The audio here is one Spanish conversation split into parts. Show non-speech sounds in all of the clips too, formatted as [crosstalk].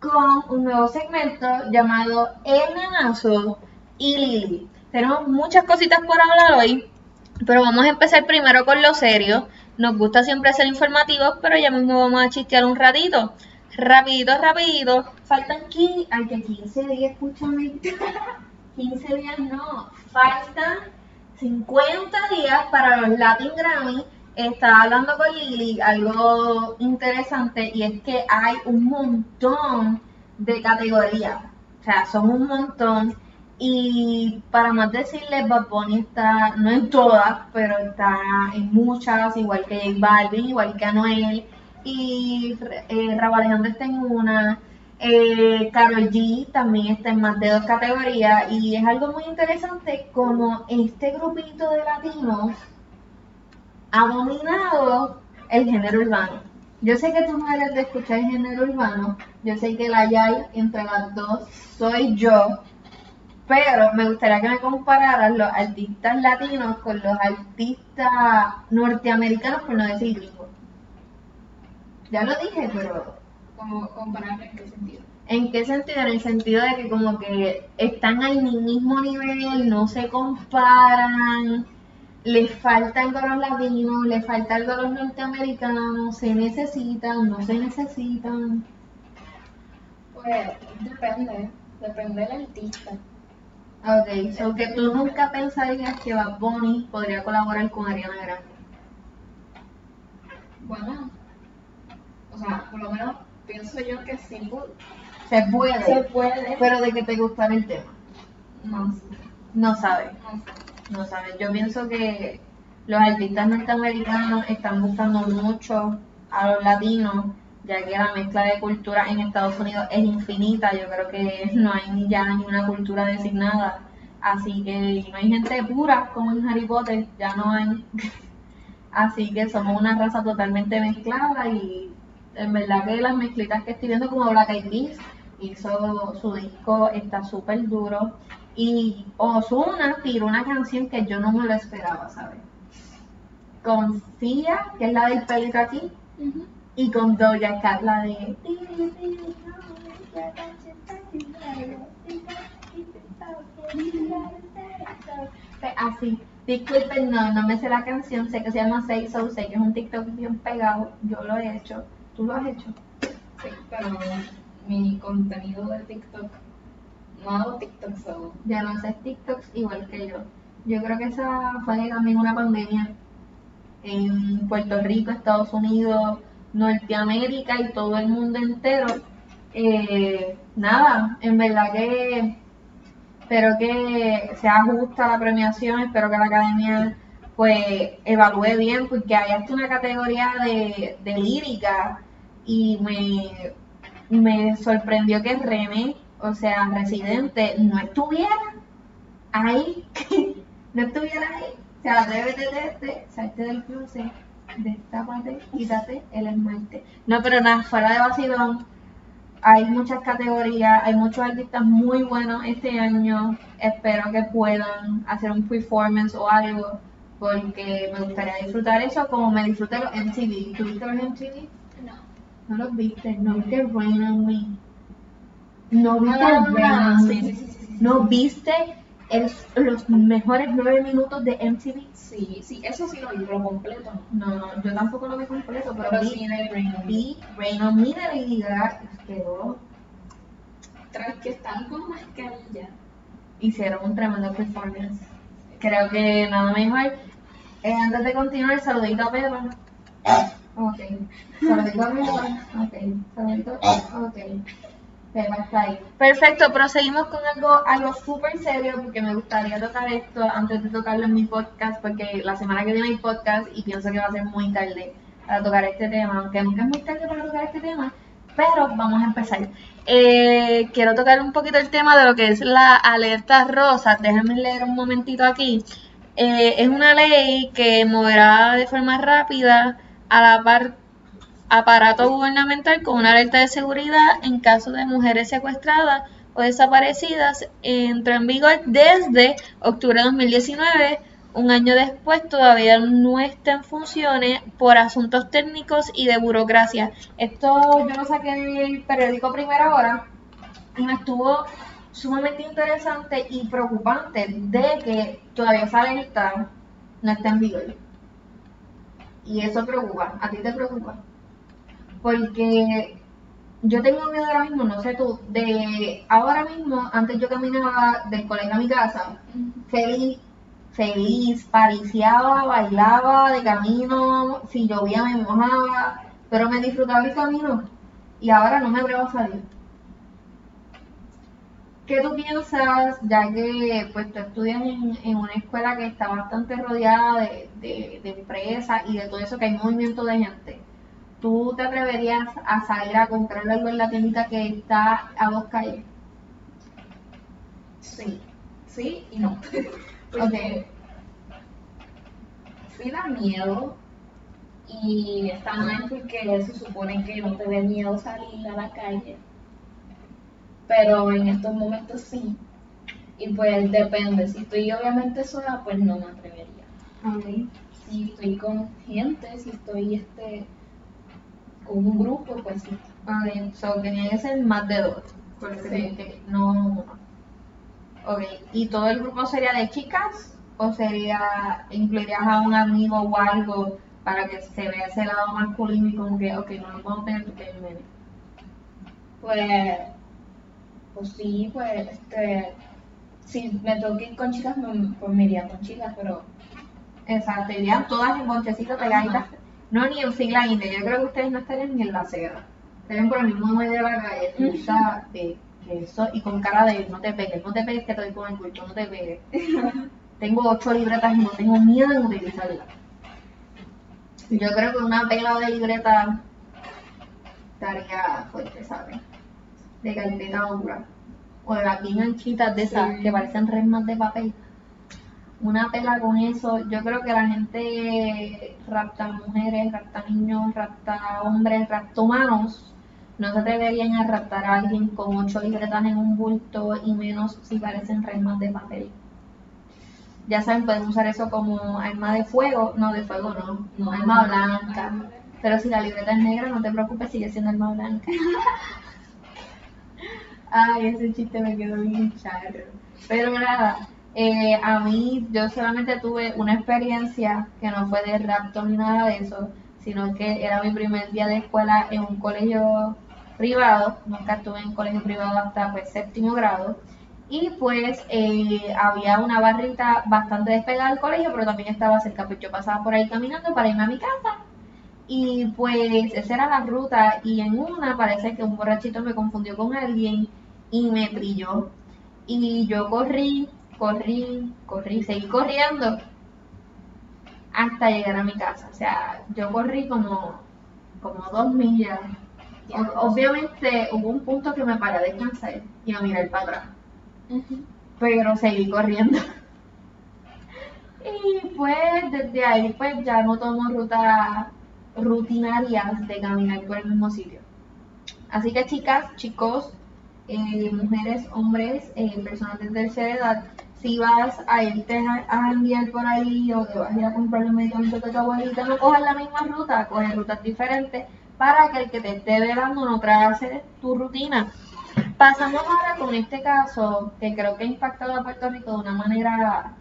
con un nuevo segmento llamado El Nenazo y Lili. Tenemos muchas cositas por hablar hoy, pero vamos a empezar primero con lo serio. Nos gusta siempre ser informativos, pero ya mismo vamos a chistear un ratito. Rapidito, rapidito. Faltan aquí, ay que 15 días, escúchame. [laughs] 15 días no, faltan 50 días para los Latin Grammy. Estaba hablando con Lili algo interesante y es que hay un montón de categorías. O sea, son un montón. Y para más decirles, Bad Bunny está, no en todas, pero está en muchas, igual que J Balvin, igual que Anuel. Y eh, está en una. Eh, Karol G también está en más de dos categorías y es algo muy interesante como este grupito de latinos ha dominado el género urbano. Yo sé que tú no eres de escuchar el género urbano, yo sé que la hay entre las dos soy yo, pero me gustaría que me compararas los artistas latinos con los artistas norteamericanos, por no decir gringos. Ya lo dije, pero ¿Cómo comparar en qué sentido? ¿En qué sentido? En el sentido de que como que están al mismo nivel, no se comparan, les falta algo a los latinos, les falta algo a los norteamericanos, se necesitan, no se necesitan. Pues depende, depende del artista. Ok, so que tú nunca pensarías que Bad Bunny podría colaborar con Ariana Grande. Bueno, o sea, por lo menos pienso yo que sí Se puede, se puede. pero de que te gustara el tema. No sé, No sabes. no sé. No sabes, yo pienso que los artistas norteamericanos están buscando mucho a los latinos, ya que la mezcla de cultura en Estados Unidos es infinita. Yo creo que no hay ya ni una cultura designada. Así que no hay gente pura como en Harry Potter, ya no hay. [laughs] Así que somos una raza totalmente mezclada y en verdad que las mezclitas que estoy viendo como Black Eyed Peas hizo su disco, está súper duro. Y Ozuna tiró una canción que yo no me lo esperaba, ¿sabes? Confía, que es la del pelito aquí, y con Doja Cat, la de... Pues Así, disculpen, no, no me sé la canción, sé que se llama Say So, sé que es un TikTok bien pegado, yo lo he hecho, tú lo has hecho. Sí, pero mi contenido de TikTok, Ya no haces TikToks igual que yo. Yo creo que esa fue también una pandemia en Puerto Rico, Estados Unidos, Norteamérica y todo el mundo entero. Eh, nada, en verdad que espero que sea justa la premiación, espero que la academia pues evalúe bien, porque hay hasta una categoría de, de lírica y me, me sorprendió que René, o sea, Residente, no estuviera ahí, [laughs] no estuviera ahí. O sea, atrévete, atrévete, salte del closet, destápate, quítate el esmalte. No, pero nada, fuera de vacilón, hay muchas categorías, hay muchos artistas muy buenos este año. Espero que puedan hacer un performance o algo, porque me gustaría disfrutar eso como me disfruté los MTV. ¿Tuviste los MTV? No. No los viste, no viste Rain on Me. No viste Ah, sí, sí, sí, sí, sí. No viste el- los mejores nueve minutos de MTV. Sí, sí, eso sí lo vi, pero completo no. No, no, yo tampoco lo vi completo, pero, Pero vi, sí de Rain On Me. Rain on Me de Lady Gaga, quedó, Tras que están con mascarilla. hicieron un tremendo performance. Creo que nada mejor. Eh, antes de continuar, saludito a Pedro. Ok. Saludito a Pedro. Ok. Saludito. Ok. Perfecto, proseguimos con algo, algo súper serio porque me gustaría tocar esto antes de tocarlo en mi podcast porque la semana que viene hay podcast y pienso que va a ser muy tarde para tocar este tema, aunque nunca es muy tarde para tocar este tema, pero vamos a empezar. Eh, quiero tocar un poquito el tema de lo que es la alerta rosa. Déjenme leer un momentito aquí. Eh, es una ley que moverá de forma rápida a la par aparato gubernamental con una alerta de seguridad en caso de mujeres secuestradas o desaparecidas. Entró en vigor desde octubre de 2019 un año después todavía no está en funciones por asuntos técnicos y de burocracia. Esto yo lo saqué del periódico Primera Hora y me estuvo sumamente interesante y preocupante de que todavía esa alerta no está en vigor. Y eso preocupa. ¿A ti te preocupa? Porque yo tengo miedo ahora mismo, no sé tú, de ahora mismo, antes yo caminaba del colegio a mi casa, feliz, feliz, pariciaba, bailaba de camino, si llovía me mojaba, pero me disfrutaba el camino y ahora no me atrevo a salir. ¿Qué tú piensas, ya que pues tú estudias en, una escuela que está bastante rodeada de, de, de empresas y de todo eso, que hay movimiento de gente? ¿Tú te atreverías a salir a comprar algo en la tiendita que está a dos calles? Sí, sí y no. [laughs] Porque sí da miedo y está mal porque se supone que no te dé miedo salir a la calle. Pero en estos momentos sí. Y pues depende. Si estoy obviamente sola, pues no me atrevería. Si estoy con gente, si estoy este un grupo, pues sí. Ok, so tenía que ser más de dos. Porque sí. no Ok, ¿y todo el grupo sería de chicas? ¿O sería, incluirías a un amigo o algo para que se vea ese lado masculino y como que, ok, no lo puedo tener porque es medio? Pues, pues sí, pues, este, si me toque ir con chicas, pues me iría con chicas, pero... Exacto, irían todas en bonchecitos pegaditas no, ni en fila india. Yo creo que ustedes no estarían ni en la acera. Estarían por el mismo medio de la calle, de eso, y con cara de no te pegues, no te pegues que te doy con el bulto, no te pegues. [laughs] tengo ocho libretas y no tengo miedo de utilizarlas. Yo creo que una pela de libreta estaría fuerte, ¿sabes? De carpeta dura. O de las bien anchitas de esas que parecen resmas de papel una pela con eso. Yo creo que la gente rapta mujeres, rapta niños, rapta hombres, rapta humanos. No se atreverían a raptar a alguien con ocho libretas en un bulto y menos si parecen remas de papel. Ya saben, pueden usar eso como arma de fuego. No, de fuego no, no, arma blanca. Pero si la libreta es negra, no te preocupes, sigue siendo arma blanca. [laughs] Ay, ese chiste me quedó bien charro. Pero nada, eh, a mí, yo solamente tuve una experiencia que no fue de rapto ni nada de eso, sino que era mi primer día de escuela en un colegio privado, nunca estuve en colegio privado hasta pues séptimo grado, y pues eh, había una barrita bastante despegada del colegio, pero también estaba cerca, pues yo pasaba por ahí caminando para irme a mi casa, y pues esa era la ruta, y en una parece que un borrachito me confundió con alguien y me brilló, y yo corrí corrí, corrí, seguí corriendo hasta llegar a mi casa. O sea, yo corrí como, como dos millas. obviamente hubo un punto que me paré a descansar y a mirar para atrás. Pero seguí corriendo. [laughs] y pues desde ahí pues ya no tomo rutas rutinarias de caminar por el mismo sitio. Así que chicas, chicos, eh, mujeres, hombres, eh, personas de tercera edad, si vas a irte a, enviar por ahí o te vas a ir a comprar los medicamentos de tu abuelita, no cojas la misma ruta, coges rutas diferentes para que el que te esté velando no trace tu rutina. Pasamos ahora con este caso que creo que ha impactado a Puerto Rico de una manera,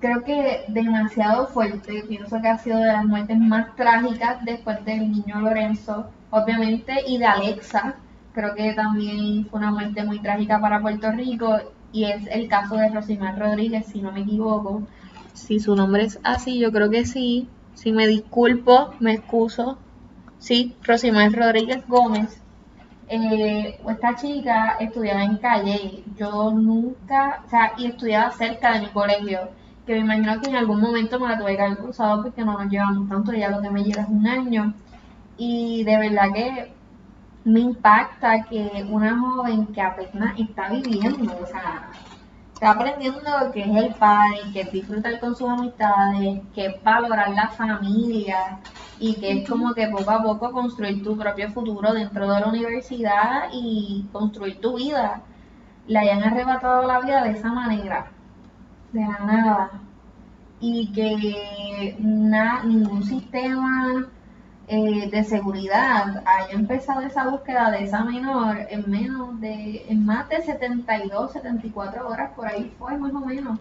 creo que demasiado fuerte. Pienso que ha sido de las muertes más trágicas después del niño Lorenzo, obviamente, y de Alexa. Creo que también fue una muerte muy trágica para Puerto Rico y es el caso de Rosimar Rodríguez, si no me equivoco. Si su nombre es así, yo creo que sí. Si me disculpo, me excuso. Sí, Rosimar Rodríguez Gómez. Eh, esta chica estudiaba en calle, yo nunca, o sea, y estudiaba cerca de mi colegio, que me imagino que en algún momento me la tuve que haber cruzado porque no nos llevamos tanto, ya lo que me lleva es un año. Y de verdad que me impacta que una joven que apenas está viviendo, o sea, está aprendiendo que es el padre, que es disfrutar con sus amistades, que es valorar la familia y que es como que poco a poco construir tu propio futuro dentro de la universidad y construir tu vida. Le hayan arrebatado la vida de esa manera, de la nada. y que na- ningún sistema eh, de seguridad haya empezado esa búsqueda de esa menor en menos de, en más de 72, 74 horas, por ahí fue más o menos.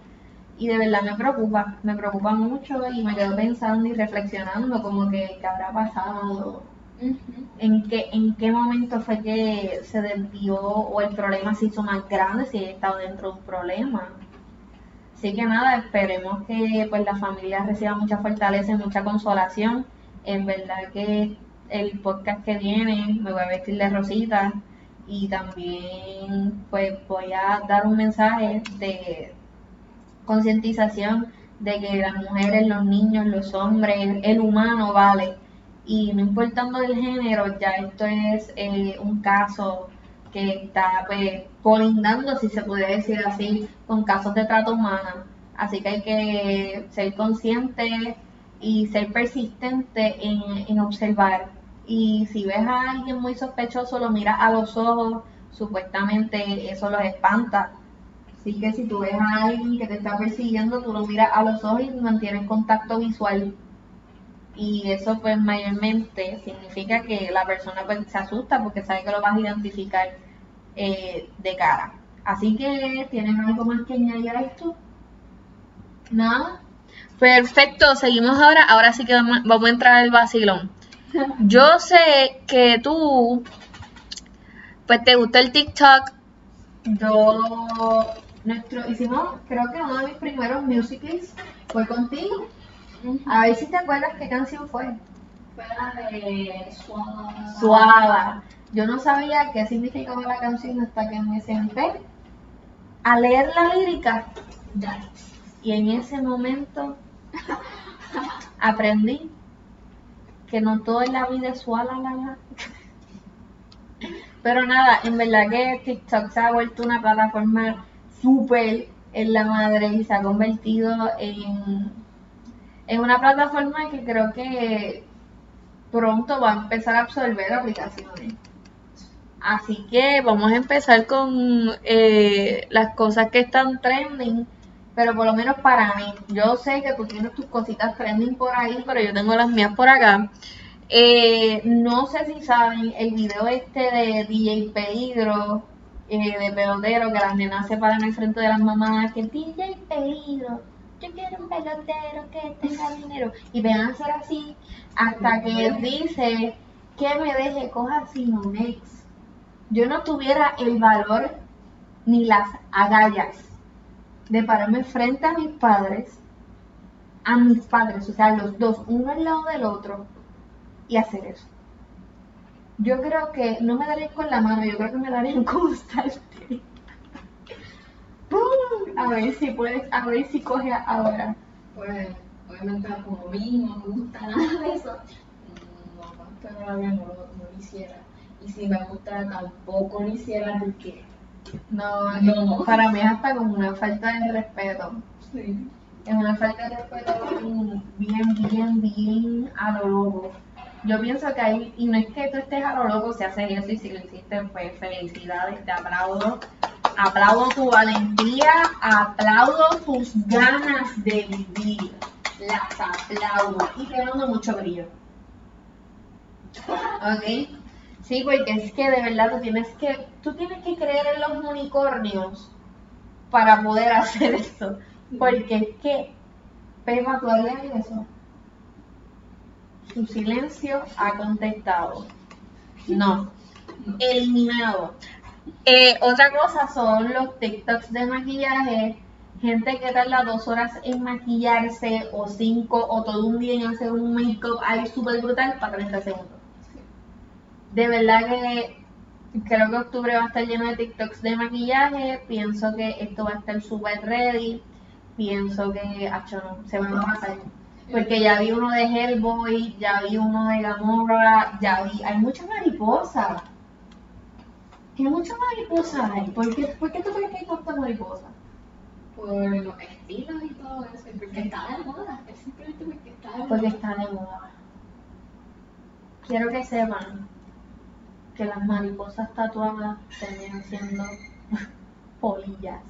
Y de verdad me preocupa, me preocupa mucho y me quedo pensando y reflexionando como que qué habrá pasado, en qué, en qué momento fue que se desvió o el problema se hizo más grande si ella estaba dentro de un problema. Así que nada, esperemos que pues la familia reciba mucha fortaleza y mucha consolación. En verdad que el podcast que viene me voy a vestir de rosita y también pues voy a dar un mensaje de concientización de que las mujeres, los niños, los hombres, el humano vale. Y no importando el género, ya esto es eh, un caso que está pues colindando, si se puede decir así, con casos de trata humana. Así que hay que ser consciente y ser persistente en, en observar. Y si ves a alguien muy sospechoso, lo miras a los ojos, supuestamente eso los espanta. Así que si tú ves a alguien que te está persiguiendo, tú lo miras a los ojos y mantienes contacto visual. Y eso pues mayormente significa que la persona pues, se asusta porque sabe que lo vas a identificar eh, de cara. Así que, ¿tienes algo más que añadir a esto? Nada. Perfecto, seguimos ahora. Ahora sí que vamos, vamos a entrar al vacilón. [laughs] Yo sé que tú, pues te gusta el TikTok. Yo, nuestro, hicimos, creo que uno de mis primeros musicals fue contigo. A ver si te acuerdas qué canción fue. Fue la de Suave. Suava. Yo no sabía qué significaba la canción hasta que me senté a leer la lírica Ya. y en ese momento aprendí que no todo en la vida es suave, la, la. Pero nada, en verdad que TikTok se ha vuelto una plataforma súper en la madre y se ha convertido en, en una plataforma que creo que pronto va a empezar a absorber aplicaciones. Así que vamos a empezar con eh, las cosas que están trending, pero por lo menos para mí. Yo sé que tú tienes tus cositas trending por ahí, pero yo tengo las mías por acá. Eh, no sé si saben el video este de DJ Peligro, eh, de pelotero, que las nenas se paran al frente de las mamás, que DJ Peligro, yo quiero un pelotero que tenga dinero. Y ven a hacer así hasta que dice que me deje coja Simonex. Yo no tuviera el valor ni las agallas de pararme frente a mis padres, a mis padres, o sea, los dos, uno al lado del otro, y hacer eso. Yo creo que no me darían con la mano, yo creo que me darían [laughs] con un. A ver si puedes, a ver si coge ahora. Pues, obviamente, como a mí no me gusta nada de eso, no, más probable no no lo hiciera. Y si me gusta, tampoco lo hiciera porque. No, No. para mí es hasta como una falta de respeto. Sí. Es una falta de respeto bien, bien, bien, bien a lo loco. Yo pienso que ahí, y no es que tú estés a lo loco si haces eso y si lo hiciste, pues felicidades, te aplaudo. Aplaudo tu valentía, aplaudo tus ganas de vivir. Las aplaudo. Y te mando mucho brillo. ¿Ok? Sí, porque es que de verdad tú tienes que, tú tienes que creer en los unicornios para poder [laughs] hacer eso. Porque es que, Pepa, tú harías eso. Su silencio ha contestado. No. Eliminado. Eh, otra cosa son los TikToks de maquillaje. Gente que tarda dos horas en maquillarse, o cinco, o todo un día en hacer un make-up ahí súper brutal para 30 segundos. De verdad que creo que octubre va a estar lleno de TikToks de maquillaje. Pienso que esto va a estar súper ready. Pienso que, acho, no, se van a pasar. Porque ya vi uno de Hellboy, ya vi uno de Gamora, ya vi. Hay muchas mariposas. ¿Qué muchas mariposas hay? ¿Por qué, ¿Por qué tú crees que hay tantas mariposas? Por los estilos y todo eso, y porque está de moda, es simplemente porque está de moda. Porque está de moda. Quiero que sepan que las mariposas tatuadas terminan siendo [laughs] polillas.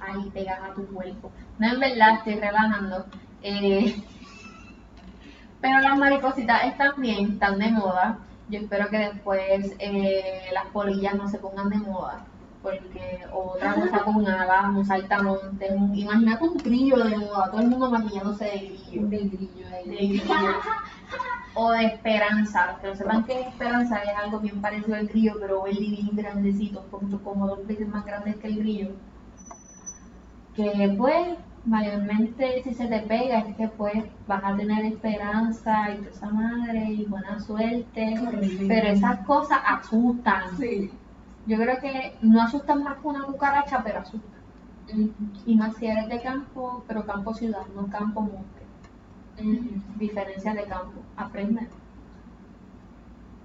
ahí pegadas a tu cuerpo. No, en verdad, estoy relajando. Eh, [laughs] pero las maripositas están bien, están de moda. Yo espero que después eh, las polillas no se pongan de moda. Porque otra cosa con alas, un saltamonte, un- imagínate un grillo de moda, todo el mundo maquillándose de grillo. De grillo ahí. De grillo. [laughs] O de esperanza, que no sepan que esperanza es algo bien parecido al grillo, pero el bien grandecito, como dos veces más grandes que el grillo. Que pues, mayormente si se te pega es que pues vas a tener esperanza y toda esa madre y buena suerte. Pero esas cosas asustan. Sí. Yo creo que no asustan más que una cucaracha, pero asustan. Y más si eres de campo, pero campo ciudad, no campo monte. Diferencia de campo. Aprende.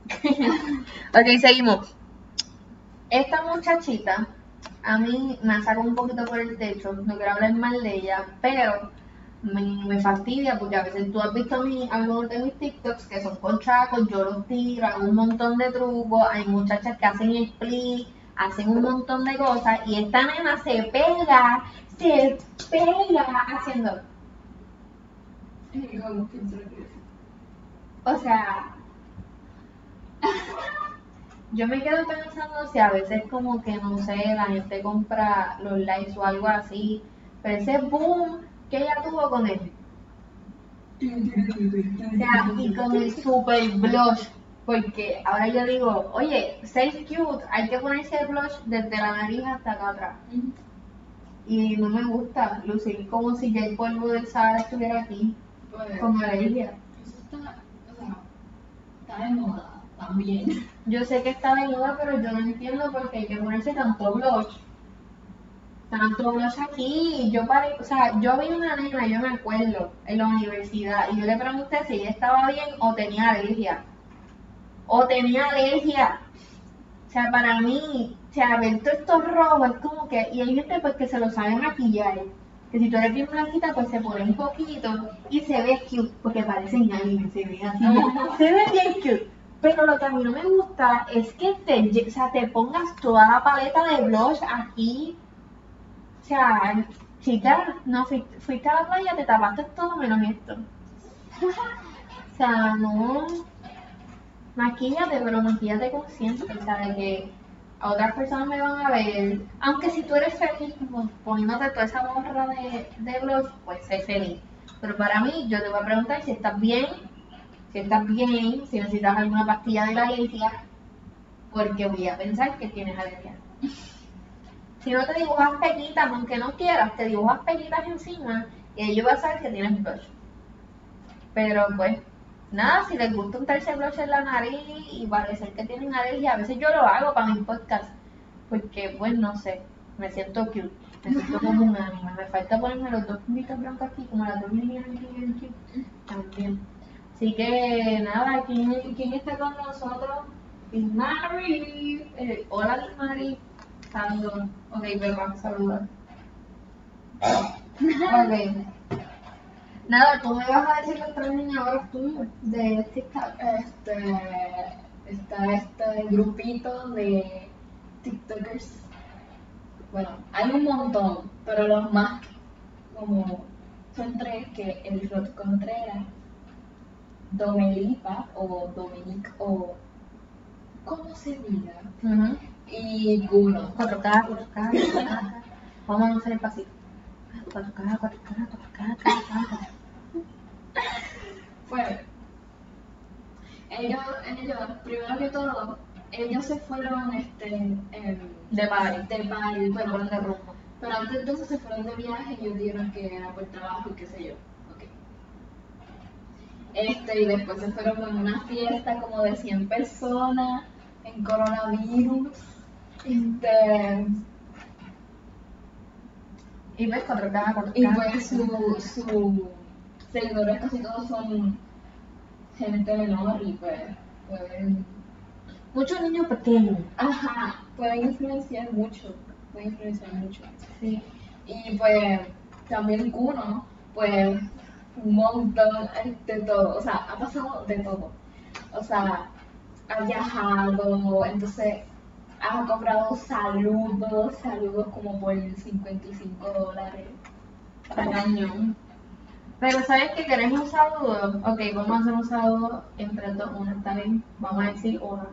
[laughs] ok, seguimos. Esta muchachita a mí me saca un poquito por el techo. No quiero hablar mal de ella, pero me, me fastidia porque a veces tú has visto mi, algunos de mis TikToks que son con chacos, yo los tiro, hago un montón de trucos. Hay muchachas que hacen split, hacen un montón de cosas y esta nena se pega, se pega haciendo. Y como que entre que- O sea, [laughs] yo me quedo pensando si a veces como que, no sé, la gente compra los likes o algo así, pero ese boom que ella tuvo con él, o sea, y con el super blush, porque ahora yo digo, oye, ser cute, hay que ponerse el blush desde la nariz hasta acá atrás. Y no me gusta lucir como si ya el polvo del Sahara estuviera aquí, Pues, con alergia. Eso está, o sea, está de moda también. Yo sé que está de moda, pero yo no entiendo por qué hay que ponerse tanto blush. Tanto blush aquí. Yo pare, o sea, yo vi una nena, yo me acuerdo, en la universidad, y yo le pregunté si ella estaba bien o tenía alergia. O tenía alergia. O sea, para mí, o sea, ver todos estos rojos es como que, y hay gente pues que se lo sabe maquillar. Que si tú eres bien blanquita, pues se pone un poquito y se ve cute, porque parecen anime, se ve así. se ve bien cute. Pero lo que a mí no me gusta es que te, o sea, te pongas toda la paleta de blush aquí. O sea, chica, no fuiste, fuiste a la playa, te tapaste todo menos esto. O sea, no. Maquíllate, pero maquíllate consciente, o sea, de que a otras personas me van a ver. Aunque si tú eres feliz poniéndote toda esa borra de, de pues sé feliz. Pero para mí, yo te voy a preguntar si estás bien, si estás bien, si necesitas alguna pastilla de la alergia, porque voy a pensar que tienes alergia. [laughs] Si no te dibujas pequitas, aunque no quieras, te dibujas pequitas encima y ahí yo a saber que tienes blush. Pero pues, nada, si les gusta untarse blush en la nariz y parecer que tienen alergia, a veces yo lo hago para mis podcasts, porque pues no sé, me siento cute, me siento como un anime, me falta ponerme los dos puntitos blancos aquí, como las dos líneas aquí también. Así que nada, ¿quién, quién está con nosotros? Mari. Eh, hola, Mari. Saludos. Ok, Beba, saluda. [laughs] ok. Nada, tú me vas a decir los tres niñadores tuyos de TikTok. Este, está este grupito de TikTokers. Bueno, hay un montón, pero los más como son tres que el Rod Contreras, Domelipa o Dominic o ¿cómo se diga? Ujú. Y Guno. 4K, 4K, 4K. Vamos a hacer el pasito. 4K, 4K, 4K, 4K. Pues, ellos, ellos, primero que todo, ellos se fueron este, em, De party. de party, Pero pero, de rumbo. pero antes de eso se fueron de viaje y ellos dijeron que era por trabajo y qué sé yo. Ok. Este, y después se fueron a una fiesta como de 100 personas en coronavirus. Este, Y ves 4K, 4K. y pues su, su seguidores casi todos son gente menor y pues pueden, Muchos niños pequeños. ajá, pueden influenciar mucho, pueden influenciar mucho. Sí. Y pues también Kuno, pues un montón de todo, o sea, ha pasado de todo. O sea, ha viajado, entonces Han comprado saludos, saludos como por 55 dólares. Cañón. Pero ¿sabes que querés un saludo? Ok, vamos a hacer un saludo entre dos, uno, ¿está bien? Vamos a decir uno.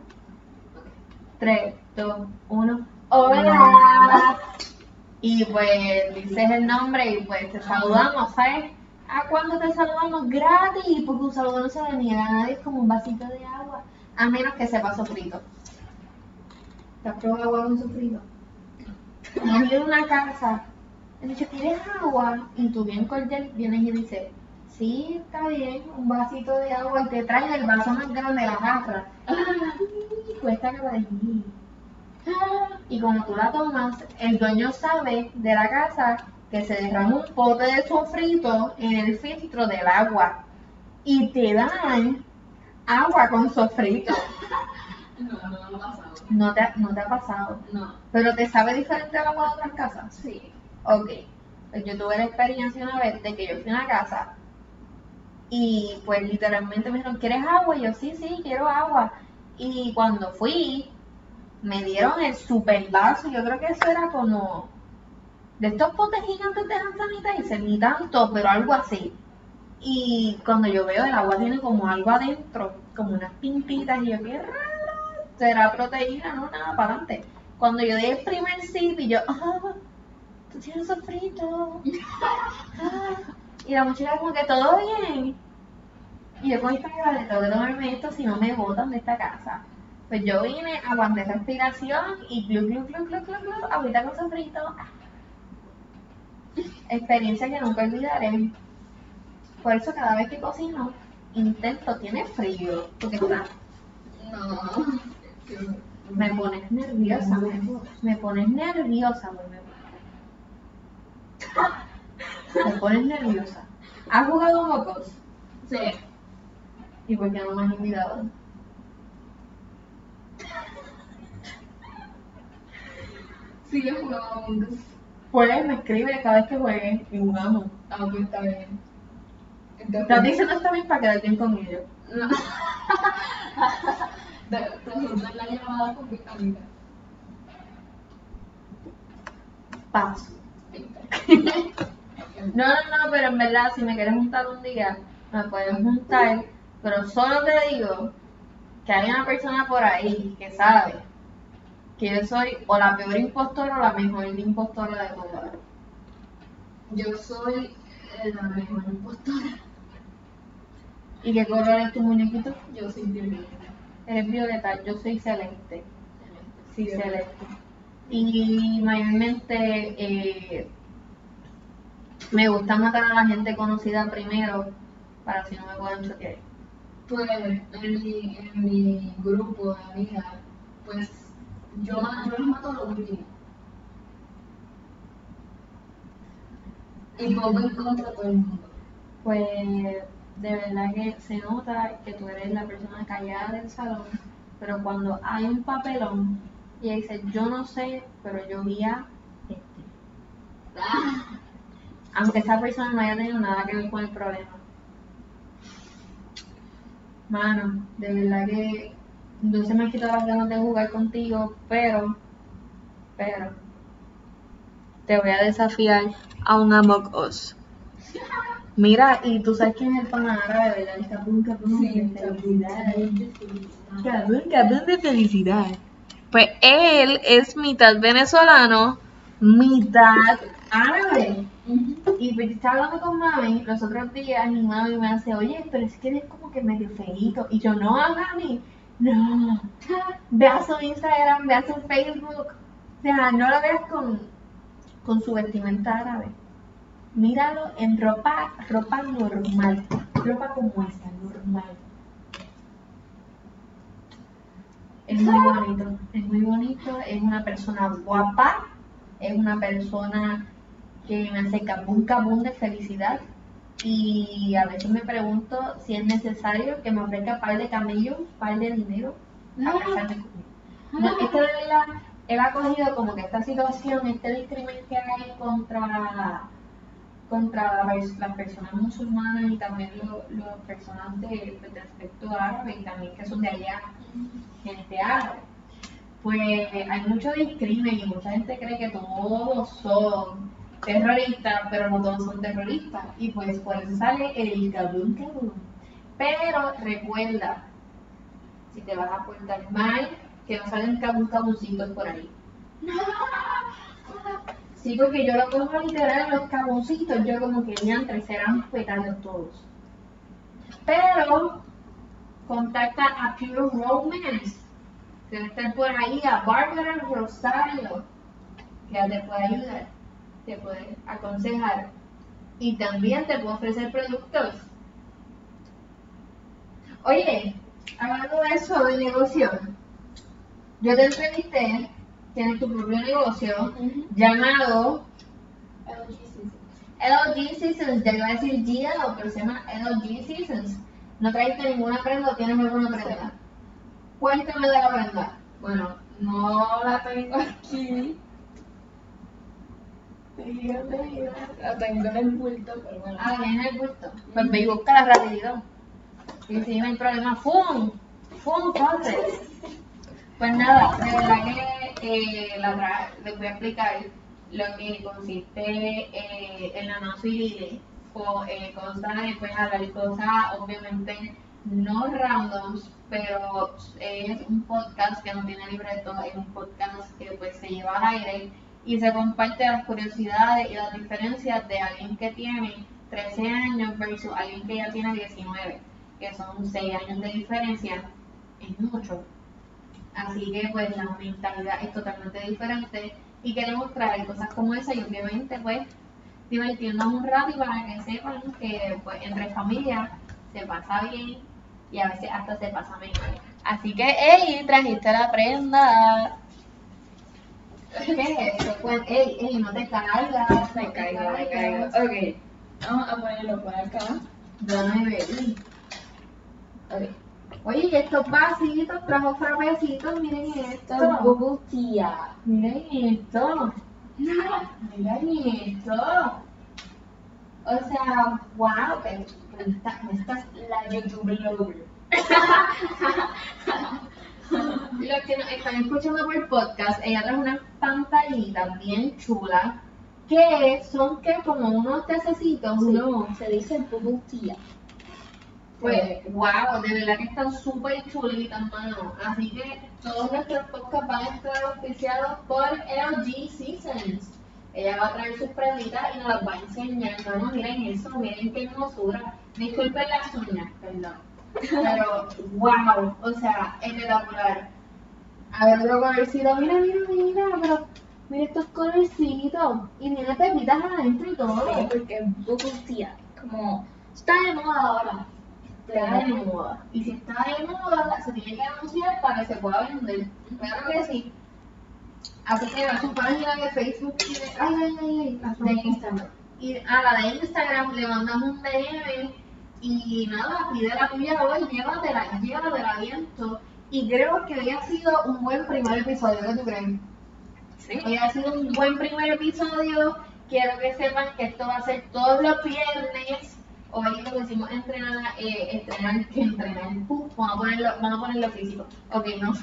Tres, dos, uno. ¡Hola! Y pues dices el nombre y pues te saludamos, ¿sabes? ¿A cuándo te saludamos? Gratis, porque un saludo no se le niega a nadie, es como un vasito de agua. A menos que sepa sofrito. ¿Te has probado agua con sofrito? A una casa dicho, ¿quieres agua? Y tú bien cordial vienes y dices, sí, está bien, un vasito de agua y te traes el vaso más grande de la jarra. [laughs] Cuesta que allí. Y como tú la tomas, el dueño sabe de la casa que se derrama un pote de sofrito en el filtro del agua. Y te dan agua con sofrito. [laughs] No, no, ha pasado. No te, ha- no te ha pasado. No. Pero te sabe diferente al agua de otras casas. Sí. Ok, pues yo tuve la experiencia una vez de que yo fui a una casa y pues literalmente me dijeron, ¿quieres agua? Y yo, sí, sí, quiero agua. Y cuando fui, me dieron el super vaso, yo creo que eso era como de estos potes gigantes de hand ni tanto, pero algo así. Y cuando yo veo el agua tiene como algo adentro, como unas pintitas, y yo, qué será proteína, no, nada, para adelante. Cuando yo di el primer sip y yo, [laughs] ah, tú tienes sofrito. Ah, y la muchacha como que todo bien. Y yo con de tengo que tomarme esto si no me botan de esta casa. Pues yo vine, aguanté respiración y glu glu glu glu glu glu, ahorita con sofrito. Ah. Experiencia que nunca olvidaré. Por eso cada vez que cocino, intento, tiene frío, porque está, No. me pones nerviosa, me, me pones nerviosa, güey, me, me pones nerviosa. ¿Has jugado mocos? Sí. ¿Y por qué no me has invitado? Sí, jugaba Among Us. Pues me escribe cada vez que juegue y jugamos. Ah, pues está bien. Entonces, Estás diciendo está bien para quedar bien con ellos. No. [laughs] Te te juntas la llamada con mi amiga. Paso. [laughs] No, no, no, pero en verdad, si me quieres juntar un día, me puedes juntar, pero solo te digo que hay una persona por ahí que sabe que yo soy o la peor impostora o la mejor impostora de todas. Yo soy eh, la mejor impostora. ¿Y qué color es tu muñequito? Yo soy violeta. Eres violeta, yo soy celeste. Sí, celeste. Y mayormente eh, me gusta matar a la gente conocida primero para así no me puedan chotear. Pues en mi, en mi grupo de amigas, pues yo, yo los mato a lo último. Y pongo en contra todo el mundo. Pues de verdad que se nota que tú eres la persona callada del salón, pero cuando hay un papelón y dice, yo no sé, pero yo vi a este. Ah, Aunque esa persona no haya tenido nada que ver con el problema. Mano, de verdad que no se me han quitado las ganas de jugar contigo, pero, pero, te voy a desafiar a un Among Us. Mira, y tú sabes quién es el pana árabe, ¿verdad? El capun, capun sí, de felicidad. felicidad. Capun, capun de felicidad. Pues él es mitad venezolano, mitad árabe. Y pues yo estaba hablando con mami los otros días y mami me hace, oye, pero es que eres como que medio feíto. Y yo, no, mami, no. [laughs] Ve a su Instagram, ve a su Facebook. O sea, no lo veas con, con su vestimenta árabe. Míralo en ropa, ropa normal. Ropa como esta, normal. Es muy bonito, es muy bonito, es una persona guapa, es una persona que me hace cabum cabum de felicidad y a veces me pregunto si es necesario que me ofrezca par de camellos, par de dinero a casarme conmigo. No, es que de verdad él ha cogido como que esta situación, este discrimen que hay contra contra las personas musulmanas y también las personas de, de aspecto árabe y también que son de allá, gente árabe. pues hay mucho discrimen y mucha gente cree que todos son terroristas, pero no todos son terroristas. Y pues por eso sale el cabum cabum. Pero recuerda, si te vas a portar mal, que no salen cabum cabuncitos por ahí. Sí, porque yo lo cojo literal los caboncitos, yo como que diantre, serán petales todos. Pero contacta a Pure Romance, que debe estar por ahí, a Bárbara Rosario, que ya te puede ayudar, te puede aconsejar y también te puede ofrecer productos. Oye, hablando de eso, de negocio, yo te entrevisté, tienes tu propio negocio llamado LG Seasons. LG Seasons, ya iba a decir GL, pero se llama LG Seasons. No trajiste ninguna prenda o tienes alguna prenda. Cuéntame de la prenda. Bueno, no la tengo aquí. La tengo en el bulto, pero bueno. Ah, viene el gusto. Pues ve y búscala rapidito. Y si no hay problema, ¡fum! ¡fum! corre. Pues nada, de verdad que eh, la tra- les voy a explicar lo que consiste eh, en la no civil. O, eh, consta de pues hablar cosas obviamente no randoms, pero es un podcast que no tiene libreto, es un podcast que pues se lleva al aire y se comparte las curiosidades y las diferencias de alguien que tiene 13 años versus alguien que ya tiene 19, que son 6 años de diferencia, es mucho. Así que pues la mentalidad es totalmente diferente y queremos traer cosas como esa y obviamente pues divertirnos un rato y para que sepan que pues entre familias se pasa bien y a veces hasta se pasa mejor. Así que, ey, trajiste la prenda. ¿Qué es eso? Ey, ey, no te caigas. Me caigo, me caigo. Ok, vamos a ponerlo por acá. Dame ver. Ok. Oye, y estos vasitos, trajo frapecitos, miren Esto esto. es Bubble Tea. Miren esto. Miren esto. O sea, wow, está- me estás La YouTube Lover. [laughs] [laughs] Los que nos están escuchando por podcast, ella trae unas pantallitas bien chulas que son que como unos tececitos, uno, Se dice Bubble Tea. pues wow, de verdad que están súper chulitas, mano. Así que todos nuestros podcasts van a estar auspiciados por LG Seasons. Ella va a traer sus prenditas y nos las va a enseñar, mano. Miren eso, miren qué hermosura. Disculpen las uñas, perdón. Pero wow, o sea, espectacular. A ver otro colorcito, mira, mira, mira, pero mira estos colorcitos. Y tiene pepitas adentro y todo. Sí, porque Tea, como está de moda ahora. Está de moda. Y si está de moda, se tiene que anunciar para que se pueda vender. Claro que sí. Así que a su página de Facebook y de, ay, ay, ay, ay, de Instagram. y a la de Instagram le mandamos un DM y nada, pide la tuya hoy, llévatela, llévatela viento. Y creo que hoy ha sido un buen primer episodio, ¿qué tú crees? Sí. Hoy ha sido un buen primer episodio. Quiero que sepan que esto va a ser todos los viernes. Hoy lo que hicimos entrenar, eh, estrenar, que entrenar, Puf, vamos a ponerlo, vamos a ponerlo físico. Ok, no.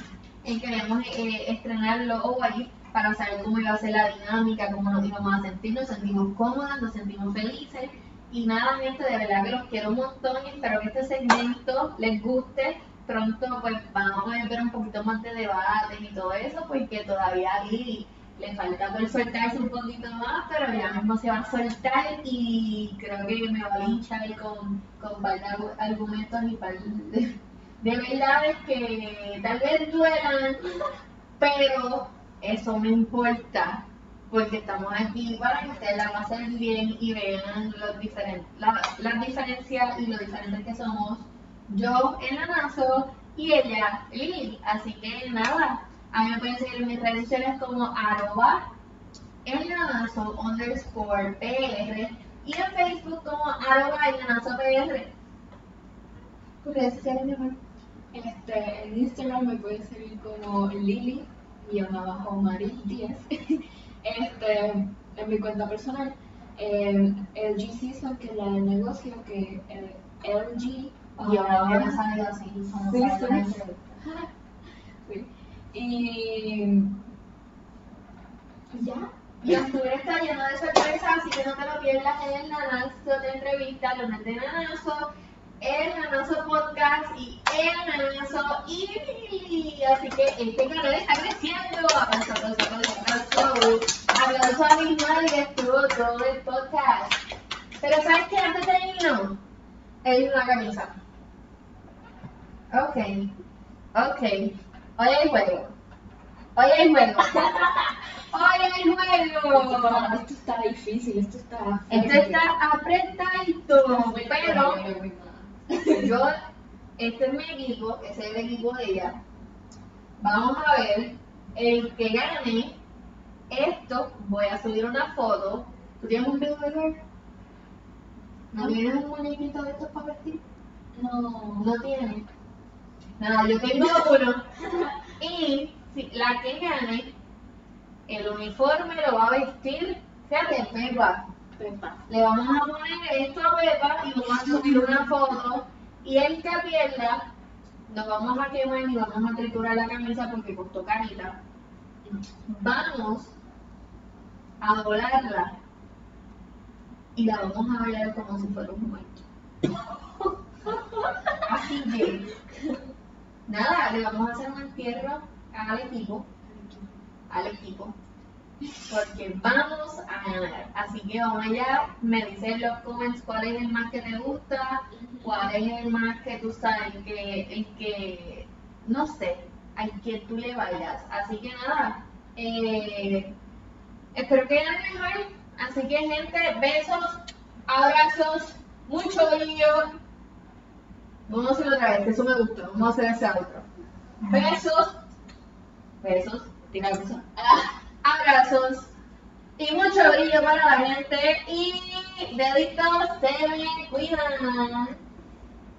Eh, queremos eh, estrenarlo hoy para saber cómo iba a ser la dinámica, cómo nos íbamos a sentir, nos sentimos cómodas, nos sentimos felices. Y nada, gente, de verdad que los quiero un montón espero que este segmento les guste. Pronto pues van a ver un poquito más de debate y todo eso, porque todavía a Lili le falta por soltarse un poquito más, pero ya mismo se va a soltar y creo que me va a linchar con, con par de argu- argumentos y de, de verdades que tal vez duelan, pero eso no importa, porque estamos aquí para que ustedes la pasen bien y vean los diferen- la- las diferencias y lo diferentes que somos yo en Anazo y ella Lili. Así que nada, a mí me pueden seguir en mis redes sociales como arroba enanazo underscore PR y en Facebook como arroba enanazo PR. ¿Tus redes sociales, mi amor? Este, en Instagram me pueden seguir como Lili, guion abajo Mari 10. [laughs] Este, en mi cuenta personal, eh, LG Season, que es la del negocio, que eh, LG Y ahora me salido así, Sí, sí. [laughs] Sí. Y. ya. Y octubre está lleno de sorpresas, así que no te lo pierdas en el Nanazo de entrevista, lunes de Nanazo, el Nanazo Podcast y el y Así que este canal está creciendo. Aplauso, aplauso, aplauso, aplauso. A mi madre que estuvo todo el podcast. Pero ¿sabes qué? Antes de irnos, es una camisa. Ok, ok. Hoy hay juego. Hoy hay juego. [laughs] Hoy hay juego. Esto está difícil, esto está. Esto está apretadito, pero yo, este es mi equipo, ese es el equipo de ella. Vamos a ver, el que gane esto, voy a subir una foto. ¿Tú tienes un video de ver? ¿No tienes un muñequito de estos para vestir? No. No tiene. Nada, yo tengo [laughs] uno. Y si la que gane, el uniforme lo va a vestir, fíjate, Pepa. Pepa. Le vamos a poner esto a Pepa y vamos a subir una foto. Y el que pierda, nos vamos a quemar y vamos a triturar la camisa porque costó carita. Vamos a volarla y la vamos a bailar como si fuera un muerto. [laughs] Así que, nada, le vamos a hacer un entierro al equipo, al equipo, porque vamos a ganar. Así que vamos allá, me dicen en los comments cuál es el más que te gusta, cuál es el más que tú sabes, que, el que, no sé, al que tú le vayas. Así que nada, eh, espero que ganen mejor. Así que gente, besos, abrazos, mucho brillo. Vamos a hacerlo otra vez, que eso me gustó. Vamos a hacer ese otro. Besos, besos, tira besos. Abrazos y mucho brillo para la gente. Y deditos se me cuidan.